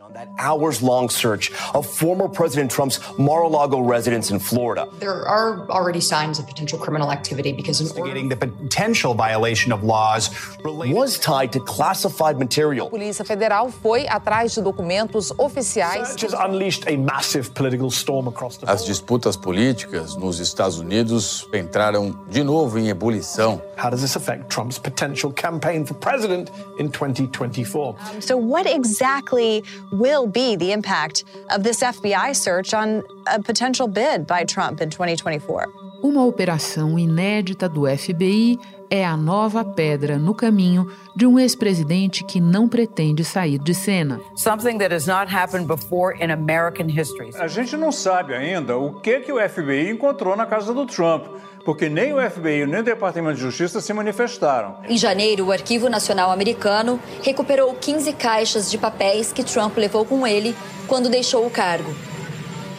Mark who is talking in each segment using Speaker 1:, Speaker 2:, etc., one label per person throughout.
Speaker 1: On that hours long search of former President Trump's Mar a Lago residence in Florida.
Speaker 2: There are already signs of potential criminal activity because
Speaker 3: investigating the potential violation of laws
Speaker 1: was tied to classified material.
Speaker 4: Polícia Federal foi atrás de documentos oficiais.
Speaker 3: Has unleashed a massive political storm across the
Speaker 5: As disputas políticas nos Estados Unidos entraram de novo em ebulição.
Speaker 3: How does this affect Trump's potential campaign for president in 2024?
Speaker 6: So what exactly will be the impact of this FBI search on a potential bid by Trump in 2024?
Speaker 7: Uma operação inédita do FBI é a nova pedra no caminho de um ex-presidente que não pretende sair de cena.
Speaker 4: Something that has not happened before in American history.
Speaker 8: A gente não sabe ainda o que que o FBI encontrou na casa do Trump, porque nem o FBI nem o Departamento de Justiça se manifestaram.
Speaker 9: Em janeiro, o Arquivo Nacional Americano recuperou 15 caixas de papéis que Trump levou com ele quando deixou o cargo.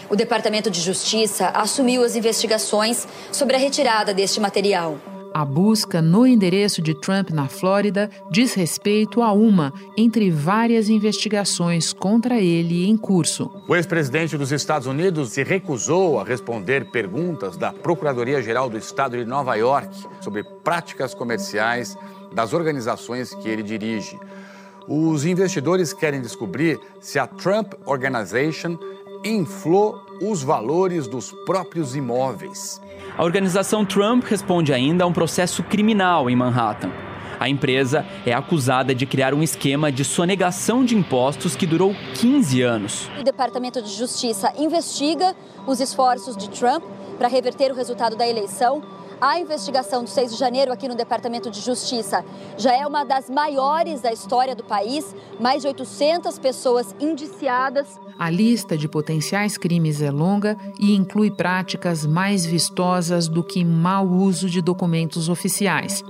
Speaker 9: O Departamento de Justiça assumiu as investigações sobre a retirada deste material.
Speaker 7: A busca no endereço de Trump na Flórida diz respeito a uma entre várias investigações contra ele em curso.
Speaker 5: O ex-presidente dos Estados Unidos se recusou a responder perguntas da Procuradoria-Geral do Estado de Nova York sobre práticas comerciais das organizações que ele dirige. Os investidores querem descobrir se a Trump Organization inflou os valores dos próprios imóveis.
Speaker 10: A organização Trump responde ainda a um processo criminal em Manhattan. A empresa é acusada de criar um esquema de sonegação de impostos que durou 15 anos.
Speaker 9: O Departamento de Justiça investiga os esforços de Trump para reverter o resultado da eleição. A investigação do 6 de janeiro aqui no Departamento de Justiça já é uma das maiores da história do país, mais de 800 pessoas indiciadas.
Speaker 7: A lista de potenciais crimes é longa e inclui práticas mais vistosas do que mau uso de documentos oficiais.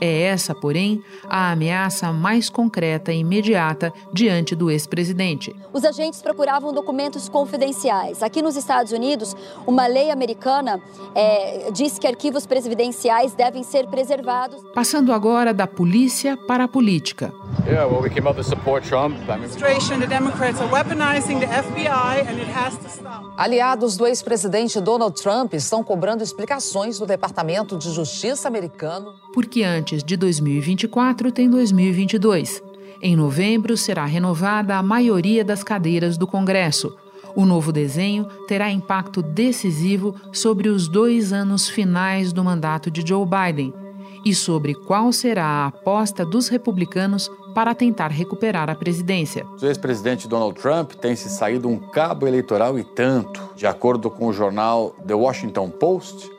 Speaker 7: É essa, porém, a ameaça mais concreta e imediata diante do ex-presidente.
Speaker 9: Os agentes procuravam documentos confidenciais. Aqui nos Estados Unidos, uma lei americana é, diz que arquivos presidenciais devem ser preservados.
Speaker 7: Passando agora da polícia para a política.
Speaker 5: Yeah, well, we came out to support Trump.
Speaker 11: The Democrats are weaponizing the FBI and it has to stop.
Speaker 4: Aliados do ex-presidente Donald Trump estão cobrando explicações do Departamento de Justiça americano.
Speaker 7: Porque antes de 2024 tem 2022. Em novembro será renovada a maioria das cadeiras do Congresso. O novo desenho terá impacto decisivo sobre os dois anos finais do mandato de Joe Biden e sobre qual será a aposta dos republicanos para tentar recuperar a presidência.
Speaker 5: O ex-presidente Donald Trump tem se saído um cabo eleitoral e tanto. De acordo com o jornal The Washington Post,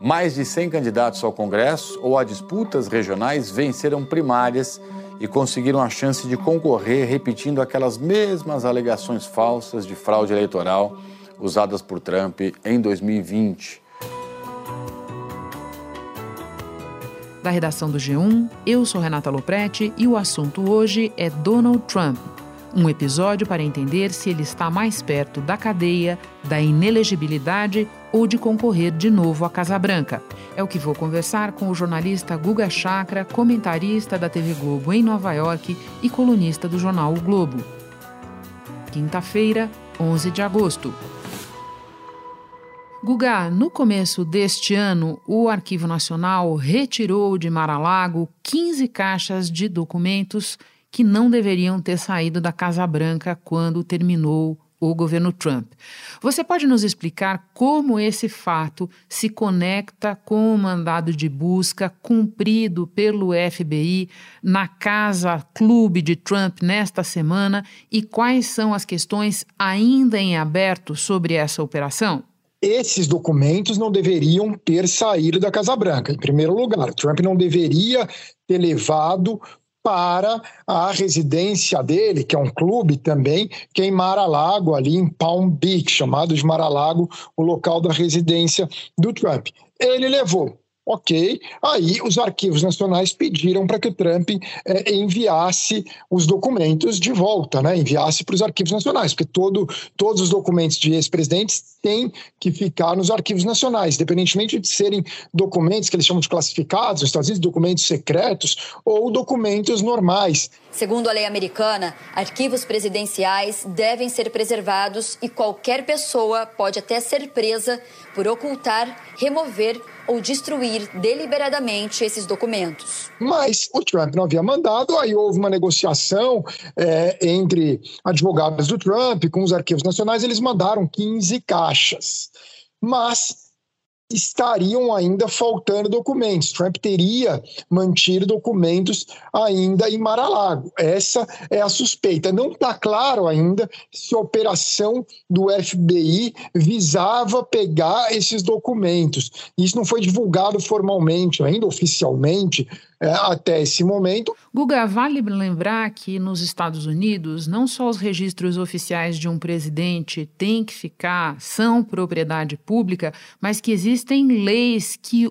Speaker 5: mais de 100 candidatos ao Congresso ou a disputas regionais venceram primárias e conseguiram a chance de concorrer repetindo aquelas mesmas alegações falsas de fraude eleitoral usadas por Trump em 2020.
Speaker 7: Da redação do G1, eu sou Renata Loprete e o assunto hoje é Donald Trump. Um episódio para entender se ele está mais perto da cadeia, da inelegibilidade ou de concorrer de novo à Casa Branca. É o que vou conversar com o jornalista Guga Chakra, comentarista da TV Globo em Nova York e colunista do jornal O Globo. Quinta-feira, 11 de agosto. Guga, no começo deste ano, o Arquivo Nacional retirou de Mar-a-Lago 15 caixas de documentos que não deveriam ter saído da Casa Branca quando terminou o governo Trump. Você pode nos explicar como esse fato se conecta com o mandado de busca cumprido pelo FBI na Casa Clube de Trump nesta semana e quais são as questões ainda em aberto sobre essa operação?
Speaker 12: Esses documentos não deveriam ter saído da Casa Branca. Em primeiro lugar, Trump não deveria ter levado para a residência dele, que é um clube também, que é em Mar-a-Lago, ali em Palm Beach, chamado de Mar-a-Lago, o local da residência do Trump. Ele levou Ok, aí os arquivos nacionais pediram para que o Trump é, enviasse os documentos de volta, né? enviasse para os arquivos nacionais, porque todo, todos os documentos de ex-presidentes têm que ficar nos arquivos nacionais, independentemente de serem documentos que eles chamam de classificados, nos Estados Unidos, documentos secretos ou documentos normais.
Speaker 9: Segundo a lei americana, arquivos presidenciais devem ser preservados e qualquer pessoa pode até ser presa por ocultar, remover ou destruir deliberadamente esses documentos.
Speaker 12: Mas o Trump não havia mandado, aí houve uma negociação é, entre advogados do Trump com os arquivos nacionais, eles mandaram 15 caixas. Mas estariam ainda faltando documentos. Trump teria mantido documentos ainda em Mar-a-Lago. Essa é a suspeita. Não está claro ainda se a operação do FBI visava pegar esses documentos. Isso não foi divulgado formalmente, ainda oficialmente, é, até esse momento.
Speaker 7: Guga, vale lembrar que nos Estados Unidos, não só os registros oficiais de um presidente têm que ficar, são propriedade pública, mas que existem leis que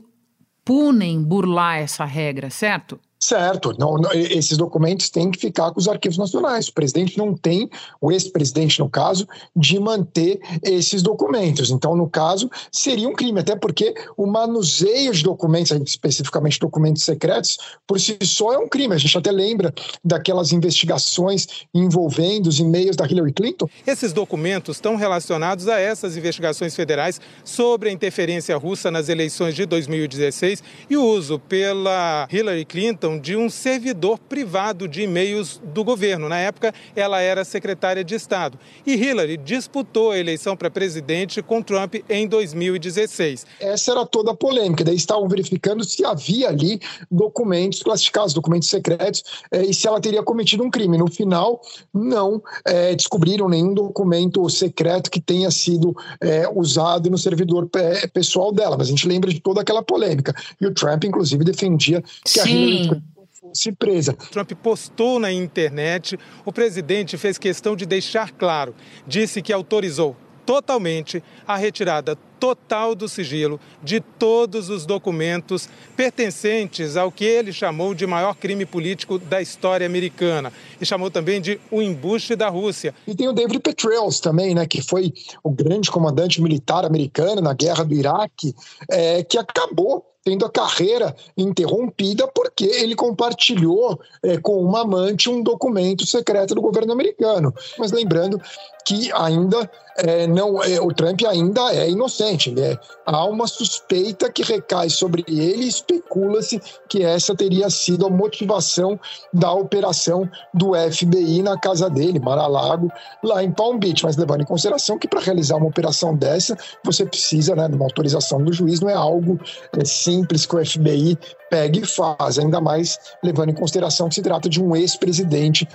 Speaker 7: punem burlar essa regra, certo?
Speaker 12: Certo, não, não, esses documentos têm que ficar com os arquivos nacionais. O presidente não tem, o ex-presidente, no caso, de manter esses documentos. Então, no caso, seria um crime, até porque o manuseio de documentos, especificamente documentos secretos, por si só é um crime. A gente até lembra daquelas investigações envolvendo os e-mails da Hillary Clinton.
Speaker 13: Esses documentos estão relacionados a essas investigações federais sobre a interferência russa nas eleições de 2016 e o uso pela Hillary Clinton de um servidor privado de e-mails do governo. Na época, ela era secretária de Estado. E Hillary disputou a eleição para presidente com Trump em 2016.
Speaker 12: Essa era toda a polêmica. Daí estavam verificando se havia ali documentos classificados, documentos secretos, é, e se ela teria cometido um crime. No final, não é, descobriram nenhum documento secreto que tenha sido é, usado no servidor pessoal dela. Mas a gente lembra de toda aquela polêmica. E o Trump, inclusive, defendia que Sim. a Hillary fosse presa.
Speaker 13: Trump postou na internet, o presidente fez questão de deixar claro, disse que autorizou totalmente a retirada total do sigilo de todos os documentos pertencentes ao que ele chamou de maior crime político da história americana e chamou também de o embuste da Rússia.
Speaker 12: E tem o David Petraeus também, né, que foi o grande comandante militar americano na guerra do Iraque, é, que acabou tendo a carreira interrompida porque ele compartilhou é, com uma amante um documento secreto do governo americano. Mas lembrando que ainda é, não é, o Trump ainda é inocente. É, há uma suspeita que recai sobre ele e especula-se que essa teria sido a motivação da operação do FBI na casa dele, Mar-a-Lago, lá em Palm Beach. Mas levando em consideração que para realizar uma operação dessa, você precisa né, de uma autorização do juiz, não é algo é, simples que o FBI pega e faz, ainda mais levando em consideração que se trata de um ex-presidente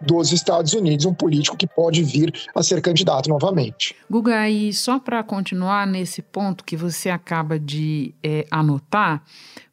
Speaker 12: dos Estados Unidos, um político que pode vir a ser candidato novamente.
Speaker 7: Guga, e só para continuar nesse ponto que você acaba de é, anotar,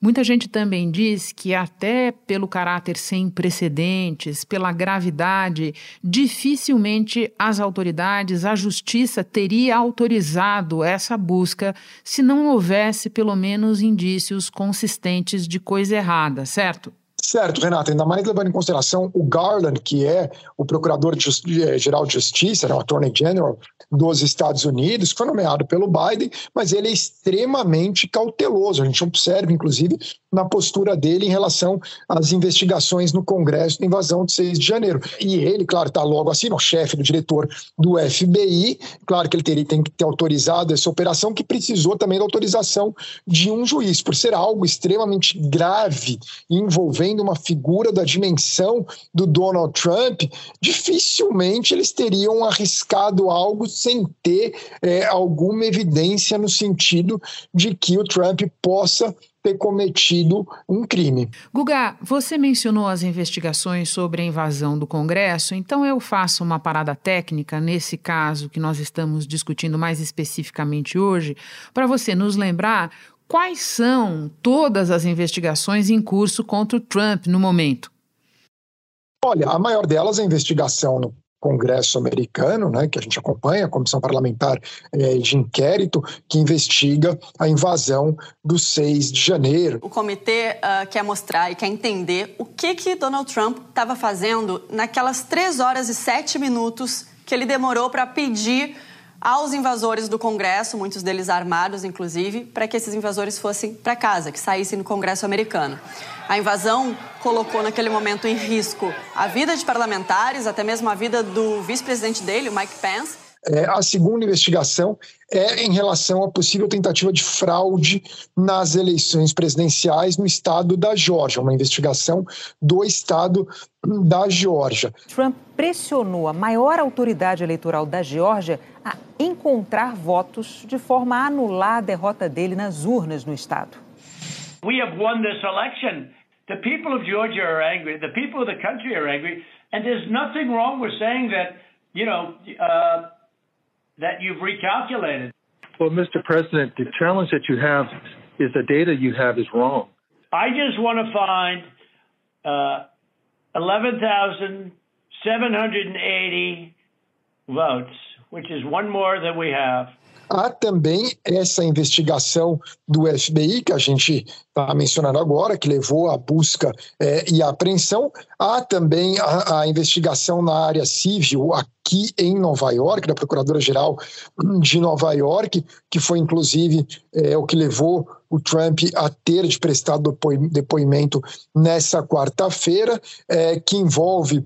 Speaker 7: muita gente também diz que, até pelo caráter sem precedentes, pela gravidade, dificilmente as autoridades, a justiça teria autorizado essa busca se não houvesse pelo menos indícios consistentes de coisa errada, certo?
Speaker 12: Certo, Renato, ainda mais levando em consideração o Garland, que é o Procurador-Geral de, de Justiça, né, o Attorney General dos Estados Unidos, que foi nomeado pelo Biden, mas ele é extremamente cauteloso. A gente observa, inclusive, na postura dele em relação às investigações no Congresso da invasão de 6 de janeiro. E ele, claro, está logo assim, o chefe do diretor do FBI, claro que ele teria, tem que ter autorizado essa operação, que precisou também da autorização de um juiz, por ser algo extremamente grave envolvendo sendo uma figura da dimensão do Donald Trump, dificilmente eles teriam arriscado algo sem ter é, alguma evidência no sentido de que o Trump possa ter cometido um crime.
Speaker 7: Guga, você mencionou as investigações sobre a invasão do Congresso, então eu faço uma parada técnica nesse caso que nós estamos discutindo mais especificamente hoje, para você nos lembrar Quais são todas as investigações em curso contra o Trump no momento?
Speaker 12: Olha, a maior delas é a investigação no Congresso americano, né, que a gente acompanha, a Comissão Parlamentar é, de Inquérito, que investiga a invasão do 6 de janeiro.
Speaker 14: O comitê uh, quer mostrar e quer entender o que, que Donald Trump estava fazendo naquelas 3 horas e 7 minutos que ele demorou para pedir aos invasores do Congresso, muitos deles armados, inclusive, para que esses invasores fossem para casa, que saíssem do Congresso americano. A invasão colocou naquele momento em risco a vida de parlamentares, até mesmo a vida do vice-presidente dele, o Mike Pence.
Speaker 12: É, a segunda investigação é em relação à possível tentativa de fraude nas eleições presidenciais no estado da Geórgia, uma investigação do estado da Geórgia.
Speaker 15: Trump pressionou a maior autoridade eleitoral da Geórgia a encontrar votos de forma a anular a derrota dele nas urnas no estado.
Speaker 16: We have won this election. The people of Georgia are angry. The people of the country are angry. And there's nothing wrong with saying that, you know, uh, that you've recalculated.
Speaker 17: Well, Mr. President, the challenge that you have is the data you have is wrong.
Speaker 16: I just want to find uh, 11,780 votes, which is one more than we have.
Speaker 12: Há também essa investigação do FBI, que a gente está mencionando agora, que levou à busca é, e à apreensão. Há também a, a, investigação na área civil aqui em Nova York, da Procuradora-Geral de Nova York, que foi inclusive é, o que levou o Trump a ter de prestar depoimento nessa quarta-feira, é, que envolve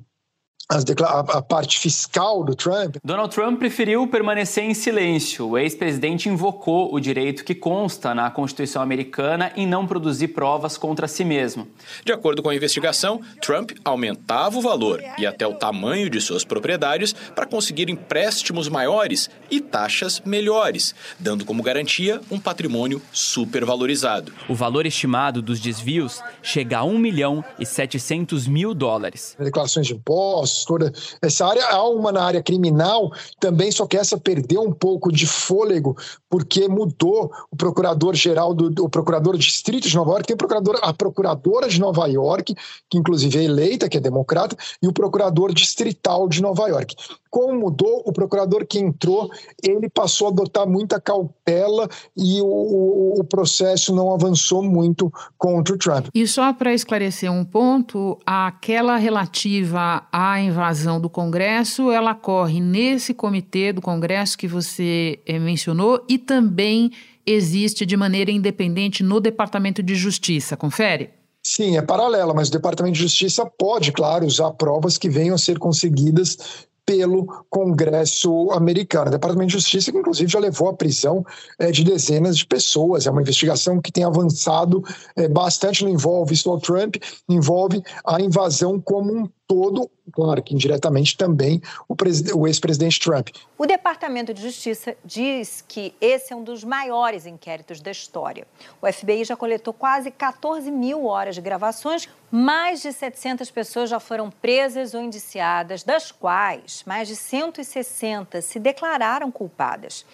Speaker 12: a, parte fiscal do Trump.
Speaker 10: Donald Trump preferiu permanecer em silêncio. O ex-presidente invocou o direito que consta na Constituição americana em não produzir provas contra si mesmo.
Speaker 18: De acordo com a investigação, Trump aumentava o valor e até o tamanho de suas propriedades para conseguir empréstimos maiores e taxas melhores, dando como garantia um patrimônio supervalorizado.
Speaker 10: O valor estimado dos desvios chega a 1 milhão e 700 mil dólares.
Speaker 12: Declarações de impostos toda essa área. Há uma na área criminal também, só que essa perdeu um pouco de fôlego, porque mudou o procurador-geral do procurador distrito de Nova York, tem o procurador, a procuradora de Nova York, que inclusive é eleita, que é democrata, e o procurador distrital de Nova York. Como mudou, o procurador que entrou, ele passou a adotar muita cautela e o, o processo não avançou muito contra o Trump.
Speaker 7: E só para esclarecer um ponto, aquela relativa à invasão do Congresso, ela corre nesse comitê do Congresso que você eh, mencionou e também existe de maneira independente no Departamento de Justiça. Confere?
Speaker 12: Sim, é paralela, mas o Departamento de Justiça pode, claro, usar provas que venham a ser conseguidas pelo Congresso americano. O Departamento de Justiça, que inclusive já levou à prisão é, de dezenas de pessoas. É uma investigação que tem avançado é, bastante, não envolve só Trump, envolve a invasão como um todo, claro que indiretamente também o, o ex-presidente Trump.
Speaker 15: O Departamento de Justiça diz que esse é um dos maiores inquéritos da história. O FBI já coletou quase 14 mil horas de gravações, mais de 700 pessoas já foram presas ou indiciadas, das quais mais de 160 se declararam culpadas.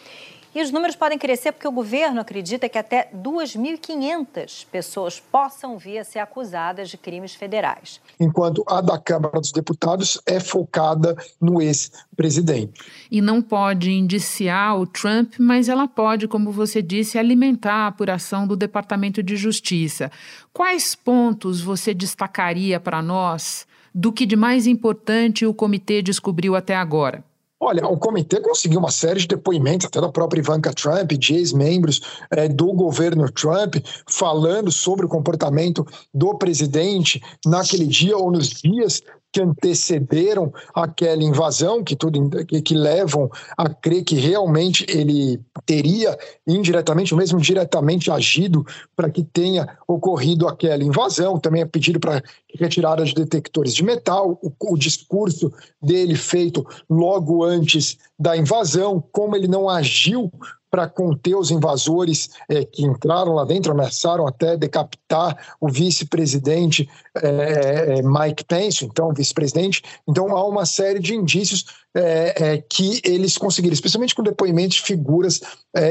Speaker 15: E os números podem crescer porque o governo acredita que até 2.500 pessoas possam vir a ser acusadas de crimes federais.
Speaker 12: Enquanto a da Câmara dos Deputados é focada no ex-presidente.
Speaker 7: E não pode indiciar o Trump, mas ela pode, como você disse, alimentar a apuração do Departamento de Justiça. Quais pontos você destacaria para nós do que de mais importante o comitê descobriu até agora?
Speaker 12: Olha, o comitê conseguiu uma série de depoimentos, até da própria Ivanka Trump, de ex-membros é, do governo Trump, falando sobre o comportamento do presidente naquele dia ou nos dias que antecederam aquela invasão, que tudo que, que, levam a crer que realmente ele teria indiretamente ou mesmo diretamente agido para que tenha ocorrido aquela invasão. Também é pedido para retirada de detectores de metal, o, o discurso dele feito logo antes da invasão, como ele não agiu para conter os invasores é, que entraram lá dentro, ameaçaram até decapitar o vice-presidente é, Mike Pence, então vice-presidente. Então há uma série de indícios é, que eles conseguiram, especialmente com depoimentos de figuras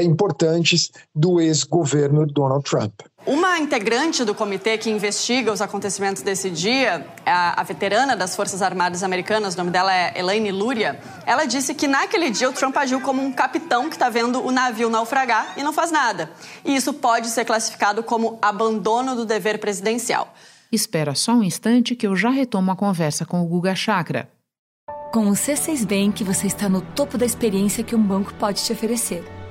Speaker 12: importantes do ex-governo Donald Trump.
Speaker 14: Uma integrante do comitê que investiga os acontecimentos desse dia, a, a, veterana das Forças Armadas Americanas, o nome dela é Elaine Luria, ela disse que naquele dia o Trump agiu como um capitão que está vendo o navio naufragar e não faz nada. E isso pode ser classificado como abandono do dever presidencial.
Speaker 7: Espera só um instante que eu já retomo a conversa com o Guga Chakra.
Speaker 19: Com o C6 Bank, você está no topo da experiência que um banco pode te oferecer.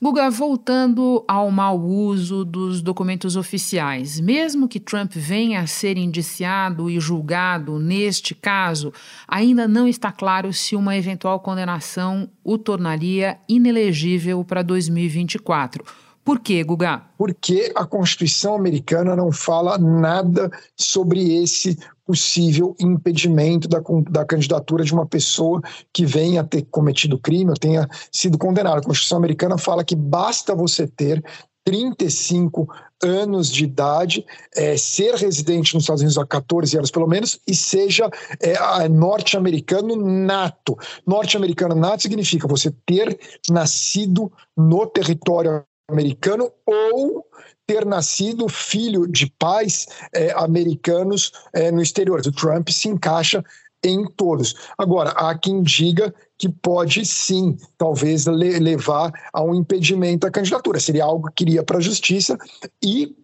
Speaker 7: Guga, voltando ao mau uso dos documentos oficiais, mesmo que Trump venha a ser indiciado e julgado neste caso, ainda não está claro se uma eventual condenação o tornaria inelegível para 2024. Por quê, Guga?
Speaker 12: Porque a Constituição americana não fala nada sobre esse possível impedimento da, da candidatura de uma pessoa que venha ter cometido crime ou tenha sido condenada. A Constituição americana fala que basta você ter 35 anos de idade, é, ser residente nos Estados Unidos há 14 anos pelo menos, e seja é, norte-americano nato. Norte-americano nato significa você ter nascido no território americano ou ter nascido filho de pais é, americanos é, no exterior. O Trump se encaixa em todos. Agora, há quem diga que pode sim, talvez, le levar a um impedimento à candidatura. Seria algo que iria para a justiça e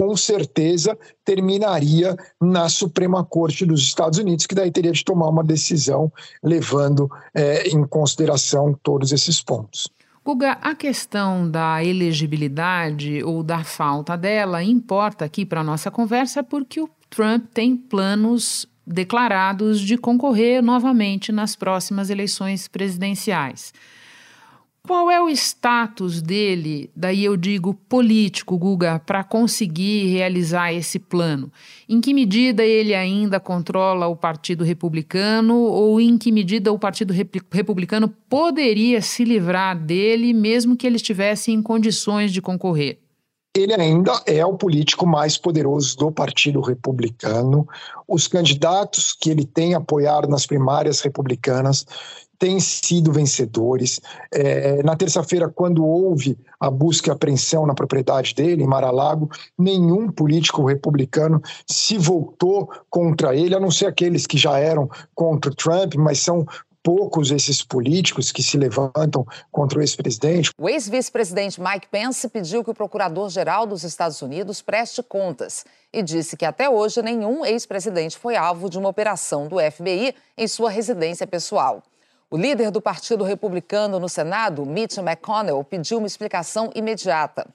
Speaker 12: com certeza terminaria na Suprema Corte dos Estados Unidos, que daí teria de tomar uma decisão levando é, em consideração todos esses pontos.
Speaker 7: Guga, a questão da elegibilidade ou da falta dela importa aqui para a nossa conversa porque o Trump tem planos declarados de concorrer novamente nas próximas eleições presidenciais. Qual é o status dele, daí eu digo político, Guga, para conseguir realizar esse plano? Em que medida ele ainda controla o Partido Republicano ou em que medida o Partido Republicano poderia se livrar dele mesmo que ele estivesse em condições de concorrer?
Speaker 12: Ele ainda é o político mais poderoso do Partido Republicano. Os candidatos que ele tem apoiado nas primárias republicanas têm sido vencedores. É, na terça-feira, quando houve a busca e apreensão na propriedade dele, em Mar-a-Lago, nenhum político republicano se voltou contra ele, a não ser aqueles que já eram contra o Trump, mas são poucos esses políticos que se levantam contra o ex-presidente.
Speaker 4: O ex-vice-presidente Mike Pence pediu que o procurador-geral dos Estados Unidos preste contas e disse que até hoje nenhum ex-presidente foi alvo de uma operação do FBI em sua residência pessoal. O líder do Partido Republicano no Senado, Mitch McConnell, pediu uma explicação imediata.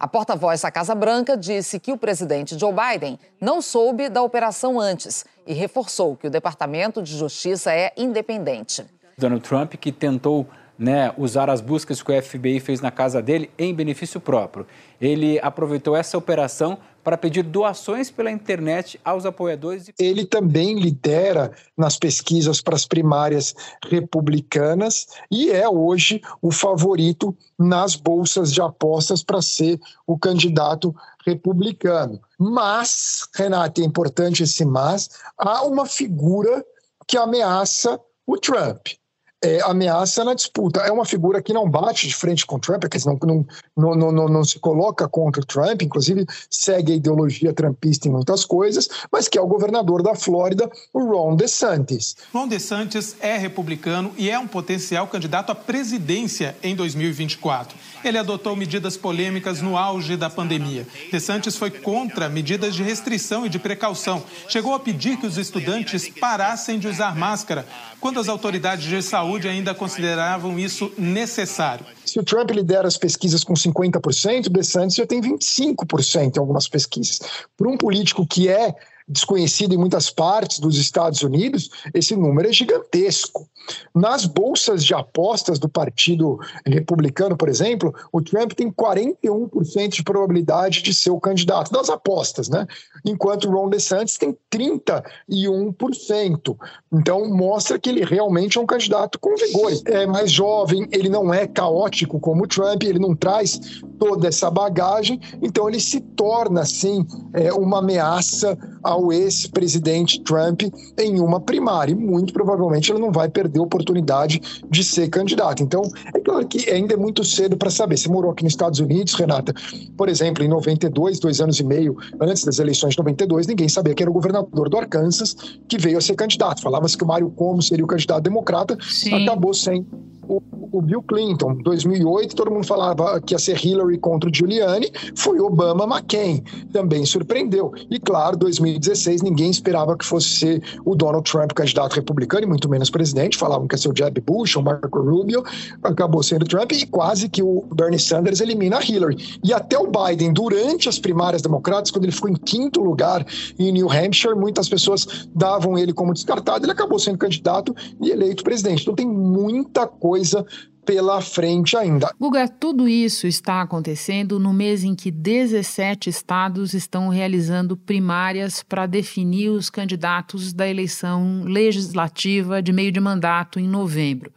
Speaker 4: A porta-voz da Casa Branca disse que o presidente Joe Biden não soube da operação antes e reforçou que o Departamento de Justiça é independente.
Speaker 20: Donald Trump, que tentou né, usar as buscas que o FBI fez na casa dele em benefício próprio. Ele aproveitou essa operação para pedir doações pela internet aos apoiadores.
Speaker 12: Ele também lidera nas pesquisas para as primárias republicanas e é hoje o favorito nas bolsas de apostas para ser o candidato republicano. Mas, Renata, é importante esse mas, há uma figura que ameaça o Trump é, ameaça na disputa. É uma figura que não bate de frente com Trump, que não, não, não, não, não se coloca contra Trump, inclusive segue a ideologia trumpista em muitas coisas, mas que é o governador da Flórida, o Ron DeSantis.
Speaker 13: Ron DeSantis é republicano e é um potencial candidato à presidência em 2024. Ele adotou medidas polêmicas no auge da pandemia. DeSantis foi contra medidas de restrição e de precaução. Chegou a pedir que os estudantes parassem de usar máscara, quando as autoridades de saúde ainda consideravam isso necessário.
Speaker 12: Se o Trump lidera as pesquisas com 50%, o DeSantis já tem 25% em algumas pesquisas. Para um político que é desconhecido em muitas partes dos Estados Unidos, esse número é gigantesco. Nas bolsas de apostas do Partido Republicano, por exemplo, o Trump tem 41% de probabilidade de ser o candidato das apostas, né? Enquanto o Ron DeSantis tem 31%. Então mostra que ele realmente é um candidato com vigor. É mais jovem, ele não é caótico como o Trump, ele não traz toda essa bagagem, então ele se torna assim é, uma ameaça ao ex-presidente Trump em uma primária. E muito provavelmente ele não vai perder a oportunidade de ser candidato. Então, é claro que ainda é muito cedo para saber. Você morou aqui nos Estados Unidos, Renata, por exemplo, em 92, dois anos e meio antes das eleições de 92, ninguém sabia que era o governador do Arkansas que veio a ser candidato. Falava-se que o Mário Como seria o candidato democrata, Sim. acabou sendo o, o, Bill Clinton, 2008, todo mundo falava que ia ser Hillary contra o Giuliani, foi Obama McCain, também surpreendeu. E claro, 2016 ninguém esperava que fosse ser o Donald Trump candidato republicano, e muito menos presidente, falavam que ia ser o Jeb Bush, o Marco Rubio, acabou sendo Trump, e quase que o Bernie Sanders elimina a Hillary. E até o Biden, durante as primárias democratas, quando ele ficou em quinto lugar em New Hampshire, muitas pessoas davam ele como descartado, ele acabou sendo candidato e eleito presidente. Então tem muita coisa coisa pela frente ainda.
Speaker 7: Guga, tudo isso está acontecendo no mês em que 17 estados estão realizando primárias para definir os candidatos da eleição legislativa de meio de mandato em novembro.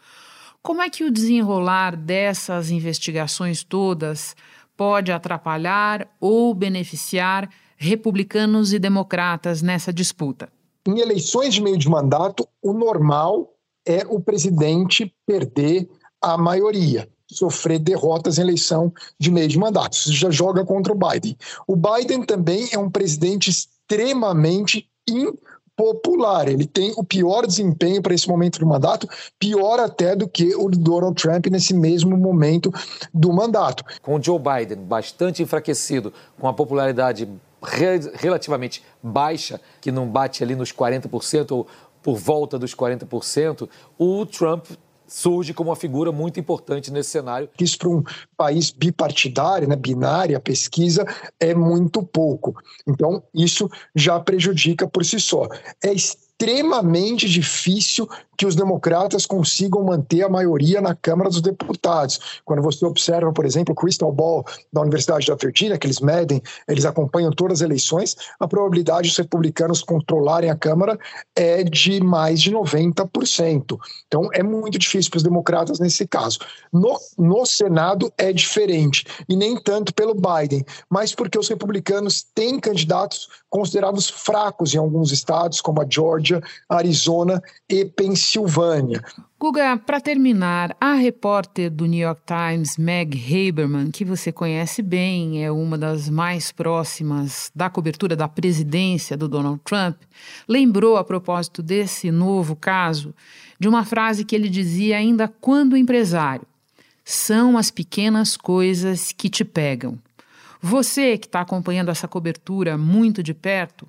Speaker 7: Como é que o desenrolar dessas investigações todas pode atrapalhar ou beneficiar republicanos e democratas nessa disputa?
Speaker 12: Em eleições de meio de mandato, o normal é o presidente perder a maioria, sofrer derrotas em eleição de meio de mandato. Isso já joga contra o Biden. O Biden também é um presidente extremamente impopular. Ele tem o pior desempenho para esse momento do mandato, pior até do que o Donald Trump nesse mesmo momento do mandato.
Speaker 21: Com o Joe Biden bastante enfraquecido, com a popularidade relativamente baixa, que não bate ali nos 40% ou por volta dos 40%, o Trump surge como uma figura muito importante nesse cenário.
Speaker 12: Isso para um país bipartidário, né, a pesquisa é muito pouco. Então, isso já prejudica por si só. É difícil que os democratas consigam manter a maioria na Câmara dos Deputados. Quando você observa, por exemplo, o Crystal Ball da Universidade da Virgínia, que eles medem, eles acompanham todas as eleições, a probabilidade dos republicanos controlarem a Câmara é de mais de 90%. Então é muito difícil para os democratas nesse caso. No, no Senado é diferente, e nem tanto pelo Biden, mas porque os republicanos têm candidatos considerados fracos em alguns estados, como a Georgia, Arizona e. Pensilvânia.
Speaker 7: Guga, para terminar, a repórter do New York Times, Meg Haberman, que você conhece bem, é uma das mais próximas da cobertura da presidência do Donald Trump, lembrou a propósito desse novo caso de uma frase que ele dizia ainda quando empresário: são as pequenas coisas que te pegam. Você que está acompanhando essa cobertura muito de perto,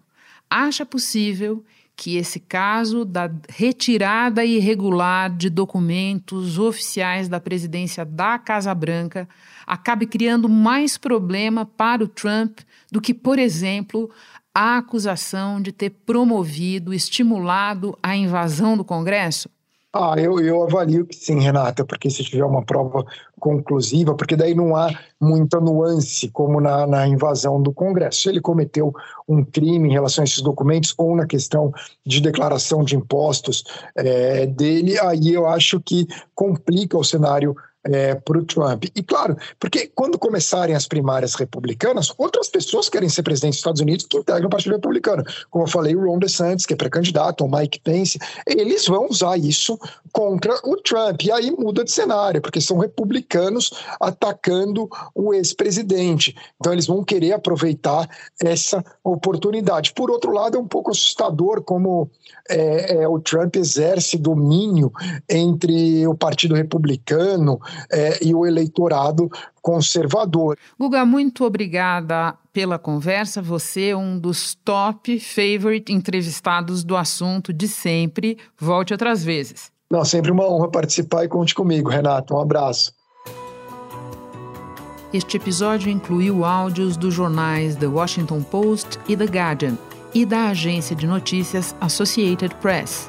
Speaker 7: acha possível que esse caso da retirada irregular de documentos oficiais da presidência da Casa Branca acabe criando mais problema para o Trump do que, por exemplo, a acusação de ter promovido, estimulado a invasão do Congresso?
Speaker 12: Ah, eu, eu avalio que sim, Renata, porque se tiver uma prova conclusiva, porque daí não há muita nuance, como na, na invasão do Congresso. Se ele cometeu um crime em relação a esses documentos ou na questão de declaração de impostos é, dele, aí eu acho que complica o cenário é, para o Trump. E claro, porque quando começarem as primárias republicanas, outras pessoas querem ser presidente dos Estados Unidos que integram o Partido Republicano. Como eu falei, o Ron DeSantis, que é pré-candidato, o Mike Pence, eles vão usar isso contra o Trump. E aí muda de cenário, porque são republicanos atacando o ex-presidente. Então eles vão querer aproveitar essa oportunidade. Por outro lado, é um pouco assustador como é, é, o Trump exerce domínio entre o Partido Republicano é, e o eleitorado conservador.
Speaker 7: Guga, muito obrigada pela conversa. Você é um dos top favorite entrevistados do assunto de sempre. Volte outras vezes.
Speaker 12: Não, sempre uma honra participar e conte comigo, Renato. Um abraço.
Speaker 7: Este episódio incluiu áudios dos jornais The Washington Post e The Guardian e da agência de notícias Associated Press.